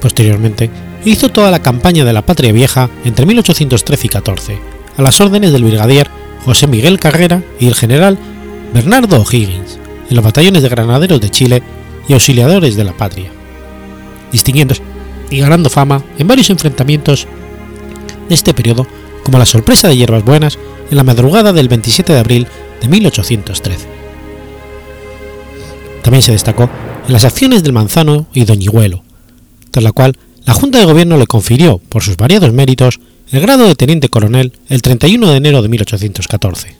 Posteriormente, hizo toda la campaña de la Patria Vieja entre 1813 y 14, a las órdenes del brigadier José Miguel Carrera y el general Bernardo O'Higgins, en los batallones de granaderos de Chile y auxiliadores de la patria, distinguiéndose y ganando fama en varios enfrentamientos de este periodo, como la sorpresa de Hierbas Buenas en la madrugada del 27 de abril de 1813. También se destacó en las acciones del Manzano y Doñiguelo, tras la cual la Junta de Gobierno le confirió, por sus variados méritos, el grado de teniente coronel el 31 de enero de 1814.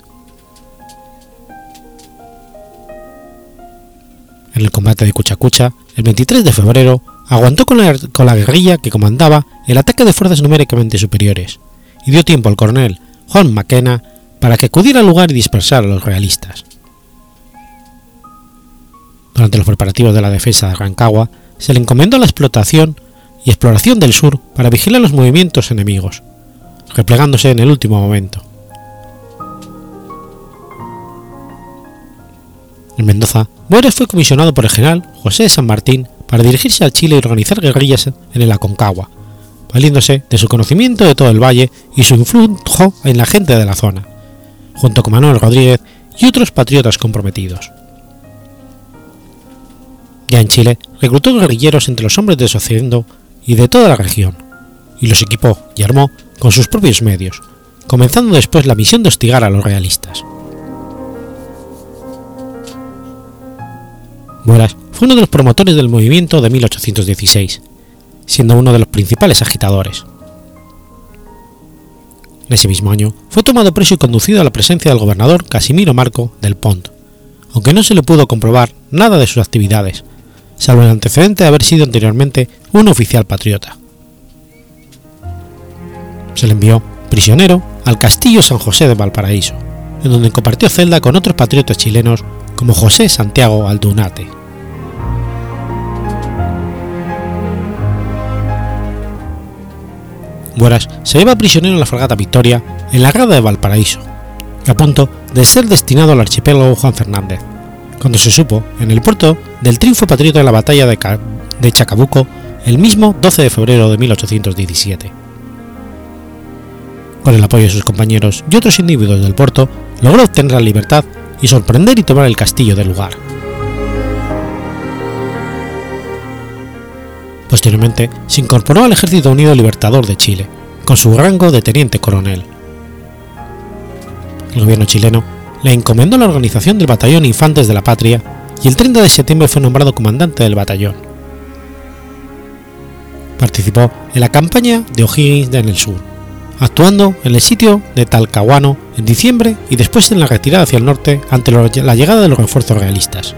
En el combate de Cuchacucha, el 23 de febrero, aguantó con la, guerrilla que comandaba el ataque de fuerzas numéricamente superiores, y dio tiempo al coronel Juan McKenna para que acudiera al lugar y dispersara a los realistas. Durante los preparativos de la defensa de Rancagua, se le encomendó la explotación y exploración del sur para vigilar los movimientos enemigos, replegándose en el último momento. En Mendoza, Bueras fue comisionado por el general José de San Martín para dirigirse al Chile y organizar guerrillas en el Aconcagua, valiéndose de su conocimiento de todo el valle y su influjo en la gente de la zona, junto con Manuel Rodríguez y otros patriotas comprometidos. Ya en Chile, reclutó guerrilleros entre los hombres de su haciendo y de toda la región, y los equipó y armó con sus propios medios, comenzando después la misión de hostigar a los realistas. Bueras fue uno de los promotores del movimiento de 1816, siendo uno de los principales agitadores. En ese mismo año fue tomado preso y conducido a la presencia del gobernador Casimiro Marco del Pont, aunque no se le pudo comprobar nada de sus actividades, salvo el antecedente de haber sido anteriormente un oficial patriota. Se le envió prisionero al Castillo San José de Valparaíso, en donde compartió celda con otros patriotas chilenos como José Santiago Aldunate. Bueras se lleva prisionero en la fragata Victoria en la rada de Valparaíso, a punto de ser destinado al archipiélago Juan Fernández, cuando se supo en el puerto del triunfo patriota en la batalla de, de Chacabuco el mismo 12 de febrero de 1817. Con el apoyo de sus compañeros y otros individuos del puerto, logró obtener la libertad y sorprender y tomar el castillo del lugar. Posteriormente se incorporó al Ejército Unido Libertador de Chile, con su rango de teniente coronel. El gobierno chileno le encomendó la organización del Batallón Infantes de la Patria y el 30 de septiembre fue nombrado comandante del batallón. Participó en la campaña de O'Higgins en el sur, actuando en el sitio de Talcahuano en diciembre y después en la retirada hacia el norte ante la llegada de los refuerzos realistas.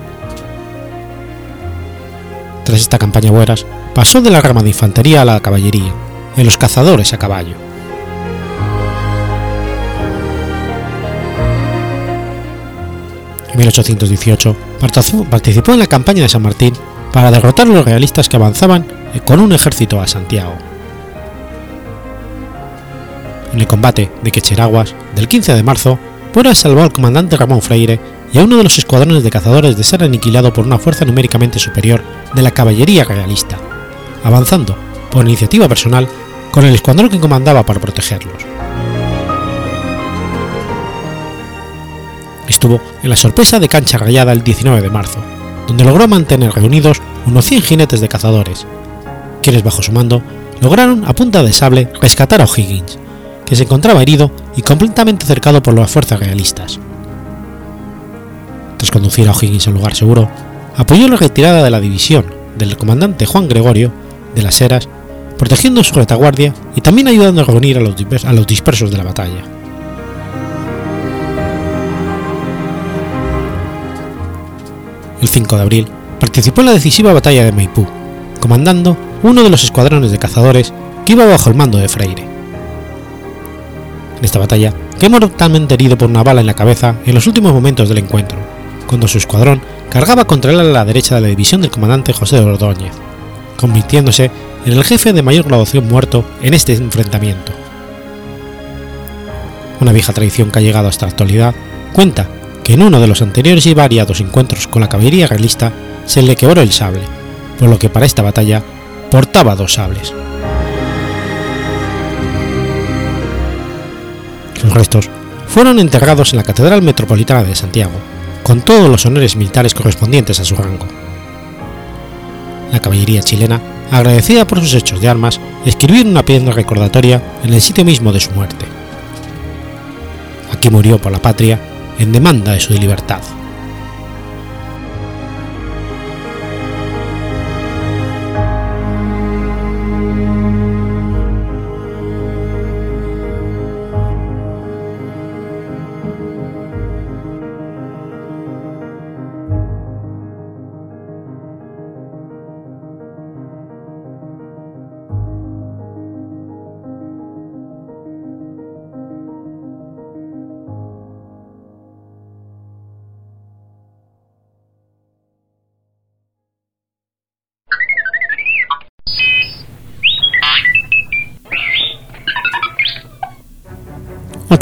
Tras esta campaña Bueras pasó de la rama de infantería a la caballería, en los cazadores a caballo. En 1818 participó en la campaña de San Martín para derrotar a los realistas que avanzaban con un ejército a Santiago. En el combate de Quecheraguas del 15 de marzo, Bueras salvó al comandante Ramón Freire y a uno de los escuadrones de cazadores de ser aniquilado por una fuerza numéricamente superior de la caballería realista, avanzando, por iniciativa personal, con el escuadrón que comandaba para protegerlos. Estuvo en la sorpresa de Cancha Rayada el 19 de marzo, donde logró mantener reunidos unos 100 jinetes de cazadores, quienes bajo su mando lograron a punta de sable rescatar a O'Higgins, que se encontraba herido y completamente cercado por las fuerzas realistas. Tras conducir a O'Higgins a un lugar seguro, apoyó la retirada de la división del comandante Juan Gregorio de las Heras, protegiendo su retaguardia y también ayudando a reunir a los, a los dispersos de la batalla. El 5 de abril participó en la decisiva batalla de Maipú, comandando uno de los escuadrones de cazadores que iba bajo el mando de Freire. En esta batalla, quedó mortalmente herido por una bala en la cabeza en los últimos momentos del encuentro, cuando su escuadrón cargaba contra él a la derecha de la división del comandante José de Ordóñez, convirtiéndose en el jefe de mayor graduación muerto en este enfrentamiento. Una vieja tradición que ha llegado hasta la actualidad cuenta que en uno de los anteriores y variados encuentros con la caballería realista se le quebró el sable, por lo que para esta batalla portaba dos sables. Sus restos fueron enterrados en la Catedral Metropolitana de Santiago, con todos los honores militares correspondientes a su rango. La caballería chilena, agradecida por sus hechos de armas, escribió una piedra recordatoria en el sitio mismo de su muerte. Aquí murió por la patria en demanda de su libertad.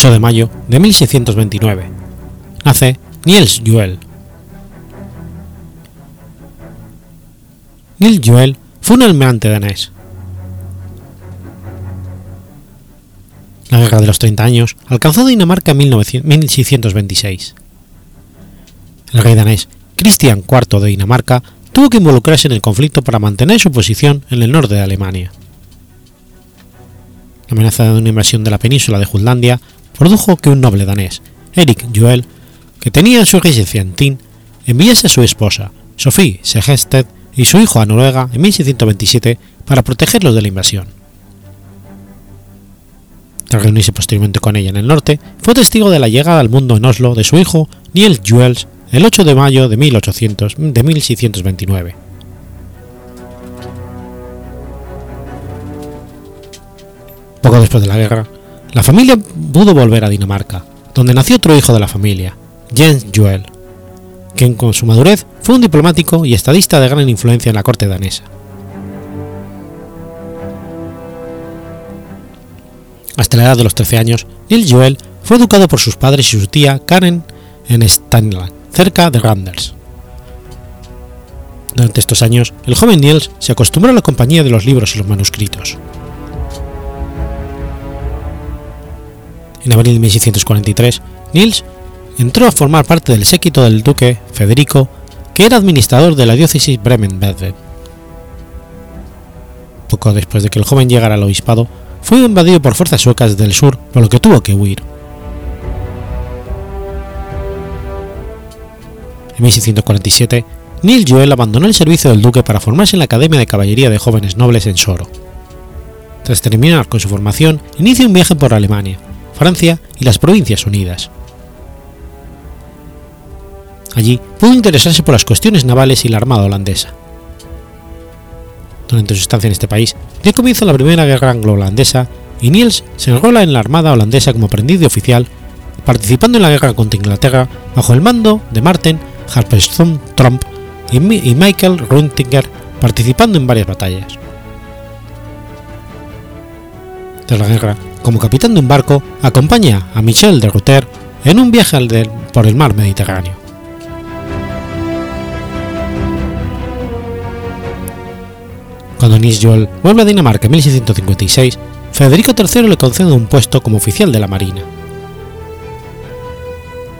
8 de mayo de 1629. Nace Niels Juel. Niels Juel fue un almirante danés. La Guerra de los 30 Años alcanzó Dinamarca en 1626. El rey danés Cristian IV de Dinamarca tuvo que involucrarse en el conflicto para mantener su posición en el norte de Alemania. La amenaza de una invasión de la península de Jutlandia produjo que un noble danés, Erik Juel, que tenía su residencia en Tin, enviase a su esposa, Sophie Segested, y su hijo a Noruega en 1627 para protegerlos de la invasión. Tras reunirse posteriormente con ella en el norte, fue testigo de la llegada al mundo en Oslo de su hijo Niels Juels el 8 de mayo de, 1800, de 1629. Poco después de la guerra, la familia pudo volver a Dinamarca, donde nació otro hijo de la familia, Jens Juel, quien con su madurez fue un diplomático y estadista de gran influencia en la corte danesa. Hasta la edad de los 13 años, Niels Joel fue educado por sus padres y su tía Karen en Stanland, cerca de Randers. Durante estos años, el joven Niels se acostumbró a la compañía de los libros y los manuscritos. En abril de 1643, Niels entró a formar parte del séquito del duque Federico, que era administrador de la diócesis Bremen-Belved. Poco después de que el joven llegara al obispado, fue invadido por fuerzas suecas del sur, por lo que tuvo que huir. En 1647, Niels Joel abandonó el servicio del duque para formarse en la Academia de Caballería de Jóvenes Nobles en Soro. Tras terminar con su formación, inicia un viaje por Alemania, Francia y las Provincias Unidas. Allí pudo interesarse por las cuestiones navales y la armada holandesa. Durante su estancia en este país, dio comienzo la Primera Guerra Anglo-Holandesa y Niels se enrola en la armada holandesa como aprendiz de oficial, participando en la guerra contra Inglaterra bajo el mando de Martin Harpeston Trump y, Michael Runtinger, participando en varias batallas. Tras la guerra, como capitán de un barco, acompaña a Michel de Router en un viaje por el mar Mediterráneo. Cuando Nils Joel vuelve a Dinamarca en 1656, Federico III le concede un puesto como oficial de la Marina.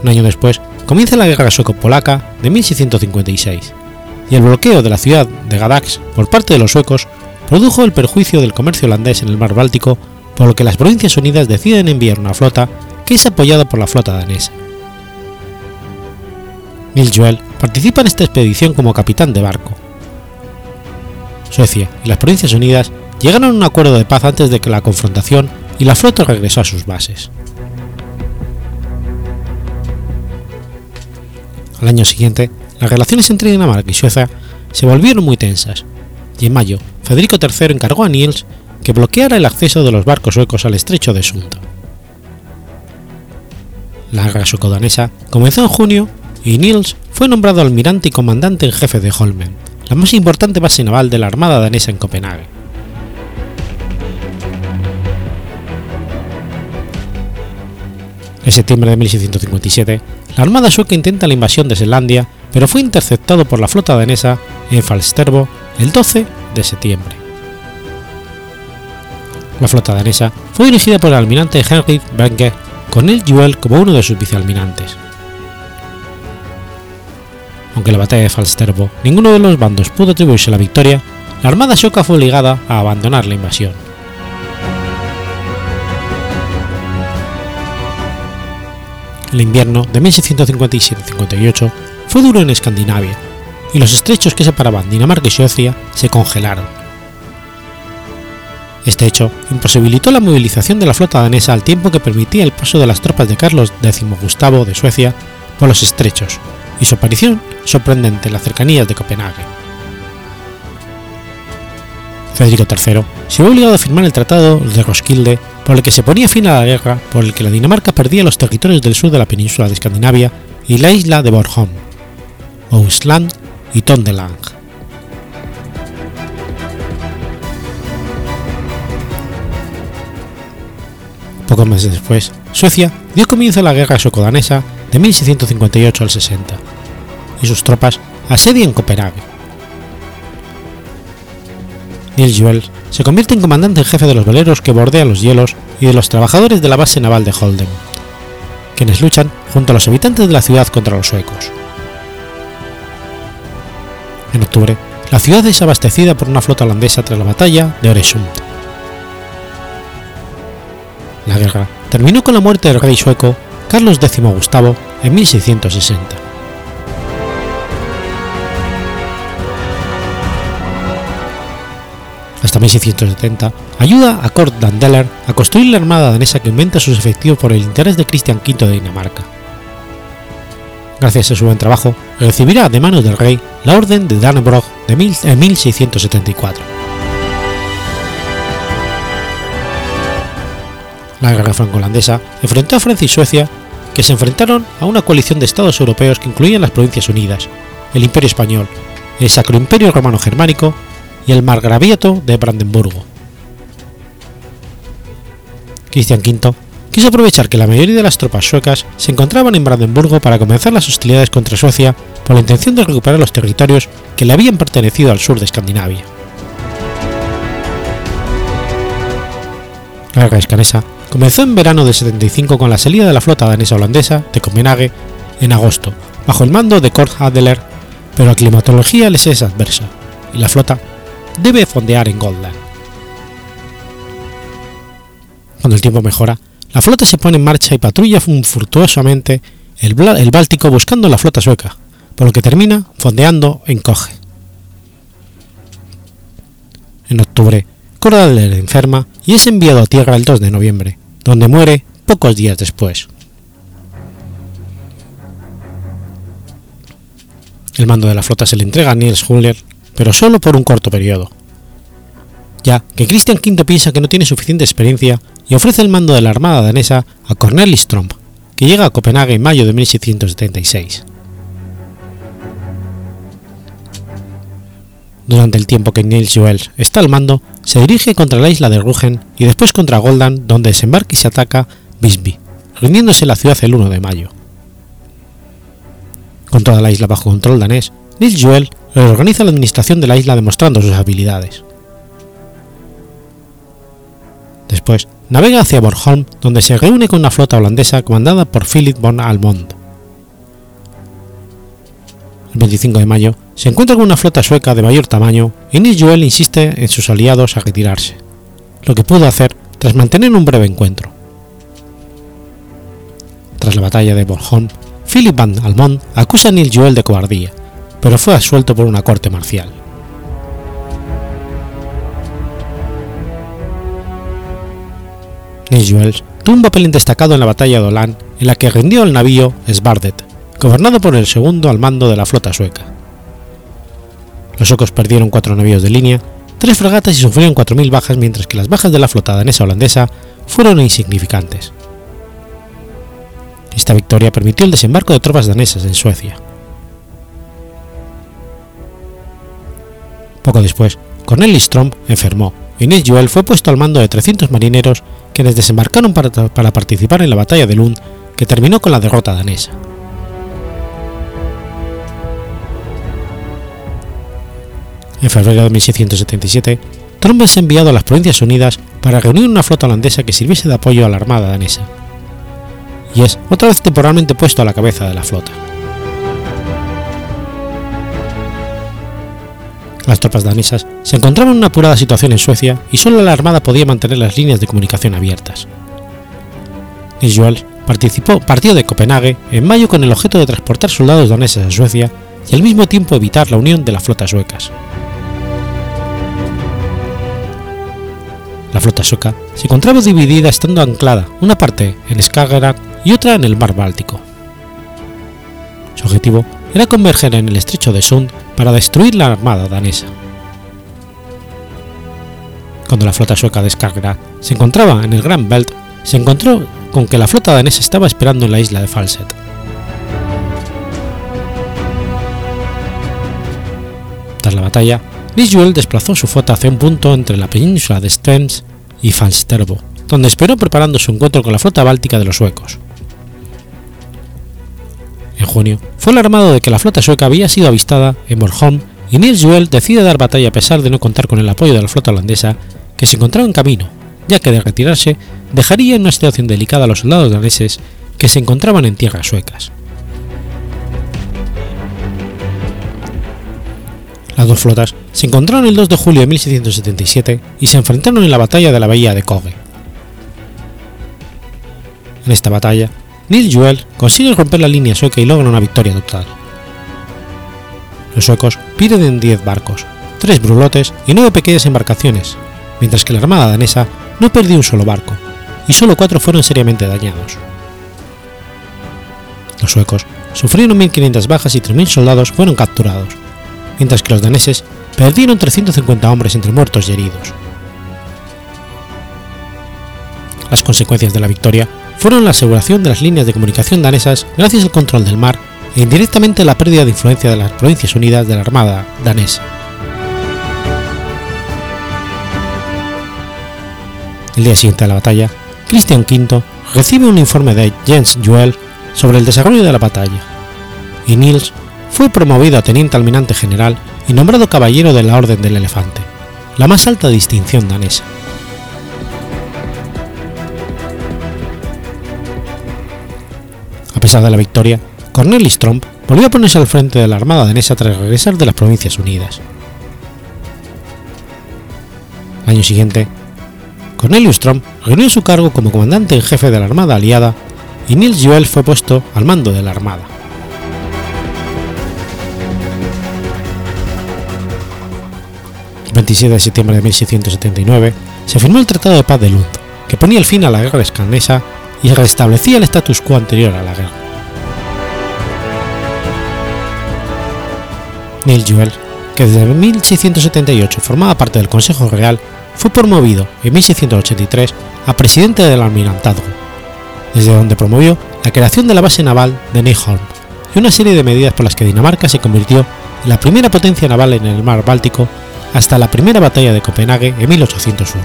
Un año después, comienza la Guerra Sueco-Polaca de 1656, y el bloqueo de la ciudad de Gadax por parte de los suecos produjo el perjuicio del comercio holandés en el mar Báltico por lo que las Provincias Unidas deciden enviar una flota que es apoyada por la flota danesa. Nils Joel participa en esta expedición como capitán de barco. Suecia y las Provincias Unidas llegaron a un acuerdo de paz antes de que la confrontación y la flota regresó a sus bases. Al año siguiente, las relaciones entre Dinamarca y Suecia se volvieron muy tensas, y en mayo Federico III encargó a Niels que bloqueara el acceso de los barcos suecos al estrecho de Sunda. La guerra sueco-danesa comenzó en junio y Niels fue nombrado almirante y comandante en jefe de Holmen, la más importante base naval de la Armada danesa en Copenhague. En septiembre de 1657, la Armada sueca intenta la invasión de Selandia, pero fue interceptado por la flota danesa en Falsterbo el 12 de septiembre. La flota danesa fue dirigida por el almirante Henry Wenger, con el Juel como uno de sus vicealmirantes. Aunque la batalla de Falsterbo ninguno de los bandos pudo atribuirse la victoria, la armada sueca fue obligada a abandonar la invasión. El invierno de 1657-58 fue duro en Escandinavia, y los estrechos que separaban Dinamarca y Suecia se congelaron este hecho imposibilitó la movilización de la flota danesa al tiempo que permitía el paso de las tropas de Carlos X Gustavo de Suecia por los estrechos y su aparición sorprendente en las cercanías de Copenhague. Federico III se vio obligado a firmar el Tratado de Roskilde por el que se ponía fin a la guerra por el que la Dinamarca perdía los territorios del sur de la península de Escandinavia y la isla de Bornholm, Ousland y Tondelang. Pocos meses después, Suecia dio comienzo a la guerra sueco-danesa de 1658 al 60, y sus tropas asedian Copenhague. Niels Juel se convierte en comandante en jefe de los veleros que bordean los hielos y de los trabajadores de la base naval de Holden, quienes luchan junto a los habitantes de la ciudad contra los suecos. En octubre, la ciudad es abastecida por una flota holandesa tras la batalla de Oresund. La guerra terminó con la muerte del rey sueco Carlos X Gustavo en 1660. Hasta 1670 ayuda a Kurt Dandeller a construir la armada danesa que aumenta sus efectivos por el interés de Cristian V de Dinamarca. Gracias a su buen trabajo, recibirá de manos del rey la Orden de Dannebrog de 1674. La guerra franco-holandesa enfrentó a Francia y Suecia, que se enfrentaron a una coalición de estados europeos que incluían las Provincias Unidas, el Imperio Español, el Sacro Imperio Romano Germánico y el Margraviato de Brandenburgo. Cristian V quiso aprovechar que la mayoría de las tropas suecas se encontraban en Brandenburgo para comenzar las hostilidades contra Suecia con la intención de recuperar los territorios que le habían pertenecido al sur de Escandinavia. La guerra escanesa comenzó en verano de 75 con la salida de la flota danesa holandesa de Copenhague en agosto, bajo el mando de Kurt Adeler, pero la climatología les es adversa y la flota debe fondear en Goldland. Cuando el tiempo mejora, la flota se pone en marcha y patrulla furtuosamente el, el Báltico buscando la flota sueca, por lo que termina fondeando en Koge. En octubre, Kurt Adeler enferma y es enviado a tierra el 2 de noviembre, donde muere pocos días después. El mando de la flota se le entrega a Niels Huller, pero solo por un corto periodo, ya que Christian V piensa que no tiene suficiente experiencia y ofrece el mando de la armada danesa a Cornelis Tromp, que llega a Copenhague en mayo de 1676. Durante el tiempo que Niels Juels está al mando, se dirige contra la isla de Rügen y después contra Goldan, donde desembarca y se ataca Visby, rindiéndose la ciudad el 1 de mayo. Con toda la isla bajo control danés, Niels Juel reorganiza la administración de la isla demostrando sus habilidades. Después, navega hacia Bornholm, donde se reúne con una flota holandesa comandada por Philip von Almond. El 25 de mayo, se encuentra con una flota sueca de mayor tamaño y Nils Joel insiste en sus aliados a retirarse, lo que pudo hacer tras mantener un breve encuentro. Tras la batalla de Bornholm, Philip van Almond acusa a Nils Joel de cobardía, pero fue absuelto por una corte marcial. Nils Joel tuvo un papel destacado en la batalla de Olan, en la que rindió el navío Svardet, gobernado por el segundo al mando de la flota sueca. Los suecos perdieron cuatro navíos de línea, tres fragatas y sufrieron 4.000 bajas, mientras que las bajas de la flota danesa holandesa fueron insignificantes. Esta victoria permitió el desembarco de tropas danesas en Suecia. Poco después, Cornelis Tromp enfermó y Nils Joel fue puesto al mando de 300 marineros quienes desembarcaron para participar en la batalla de Lund que terminó con la derrota danesa. En febrero de 1677, Tromp es enviado a las Provincias Unidas para reunir una flota holandesa que sirviese de apoyo a la armada danesa, y es otra vez temporalmente puesto a la cabeza de la flota. Las tropas danesas se encontraban en una apurada situación en Suecia y solo la armada podía mantener las líneas de comunicación abiertas. Nils participó, partió de Copenhague en mayo con el objeto de transportar soldados daneses a Suecia y al mismo tiempo evitar la unión de las flotas suecas. La flota sueca se encontraba dividida estando anclada una parte en Skagerrak y otra en el mar Báltico. Su objetivo era converger en el estrecho de Sund para destruir la armada danesa. Cuando la flota sueca de Skagerrak se encontraba en el Gran Belt, se encontró con que la flota danesa estaba esperando en la isla de Falset. Tras la batalla, Lisjuel desplazó su flota hacia un punto entre la península de Stens y Falsterbo, donde esperó preparando su encuentro con la flota báltica de los suecos. En junio, fue alarmado de que la flota sueca había sido avistada en Bornholm y Niels Juel decide dar batalla a pesar de no contar con el apoyo de la flota holandesa, que se encontraba en camino, ya que de retirarse dejaría en una situación delicada a los soldados daneses que se encontraban en tierras suecas. Las dos flotas se encontraron el 2 de julio de 1677 y se enfrentaron en la batalla de la bahía de Koge. En esta batalla, Nils Juel consigue romper la línea sueca y logra una victoria total. Los suecos pierden 10 barcos, 3 brulotes y 9 pequeñas embarcaciones, mientras que la armada danesa no perdió un solo barco, y solo 4 fueron seriamente dañados. Los suecos sufrieron 1.500 bajas y 3.000 soldados fueron capturados, mientras que los daneses perdieron 350 hombres entre muertos y heridos. Las consecuencias de la victoria fueron la aseguración de las líneas de comunicación danesas gracias al control del mar e indirectamente la pérdida de influencia de las Provincias Unidas de la Armada danesa. El día siguiente de la batalla, Christian V recibe un informe de Jens Juel sobre el desarrollo de la batalla, y Niels fue promovido a teniente almirante general y nombrado caballero de la Orden del Elefante, la más alta distinción danesa. A pesar de la victoria, Cornelis Tromp volvió a ponerse al frente de la Armada danesa tras regresar de las Provincias Unidas. Al año siguiente, Cornelius Tromp reunió su cargo como comandante en jefe de la Armada aliada y Niels Juel fue puesto al mando de la Armada. 27 de septiembre de 1679 se firmó el Tratado de Paz de Lund, que ponía el fin a la guerra escandinesa y restablecía el status quo anterior a la guerra. Neil Juel, que desde 1678 formaba parte del Consejo Real, fue promovido en 1683 a presidente del almirantazgo, desde donde promovió la creación de la base naval de Neyholm y una serie de medidas por las que Dinamarca se convirtió en la primera potencia naval en el mar Báltico hasta la primera batalla de Copenhague en 1801.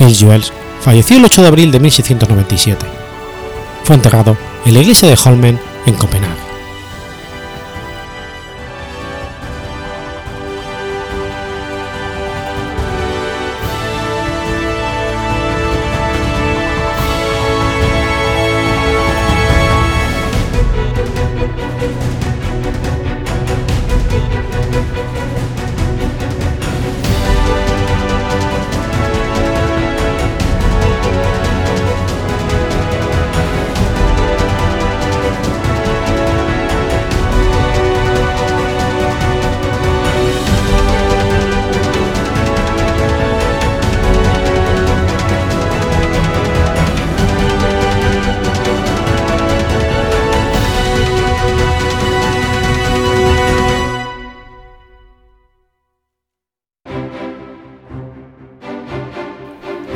Nils Juels falleció el 8 de abril de 1697. Fue enterrado en la iglesia de Holmen en Copenhague.